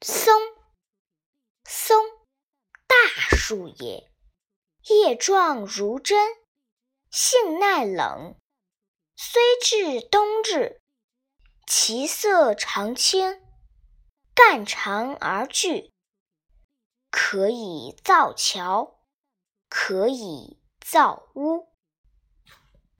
松松大树也叶状如针性耐冷虽至冬至其色常青干长而巨可以造桥可以造屋。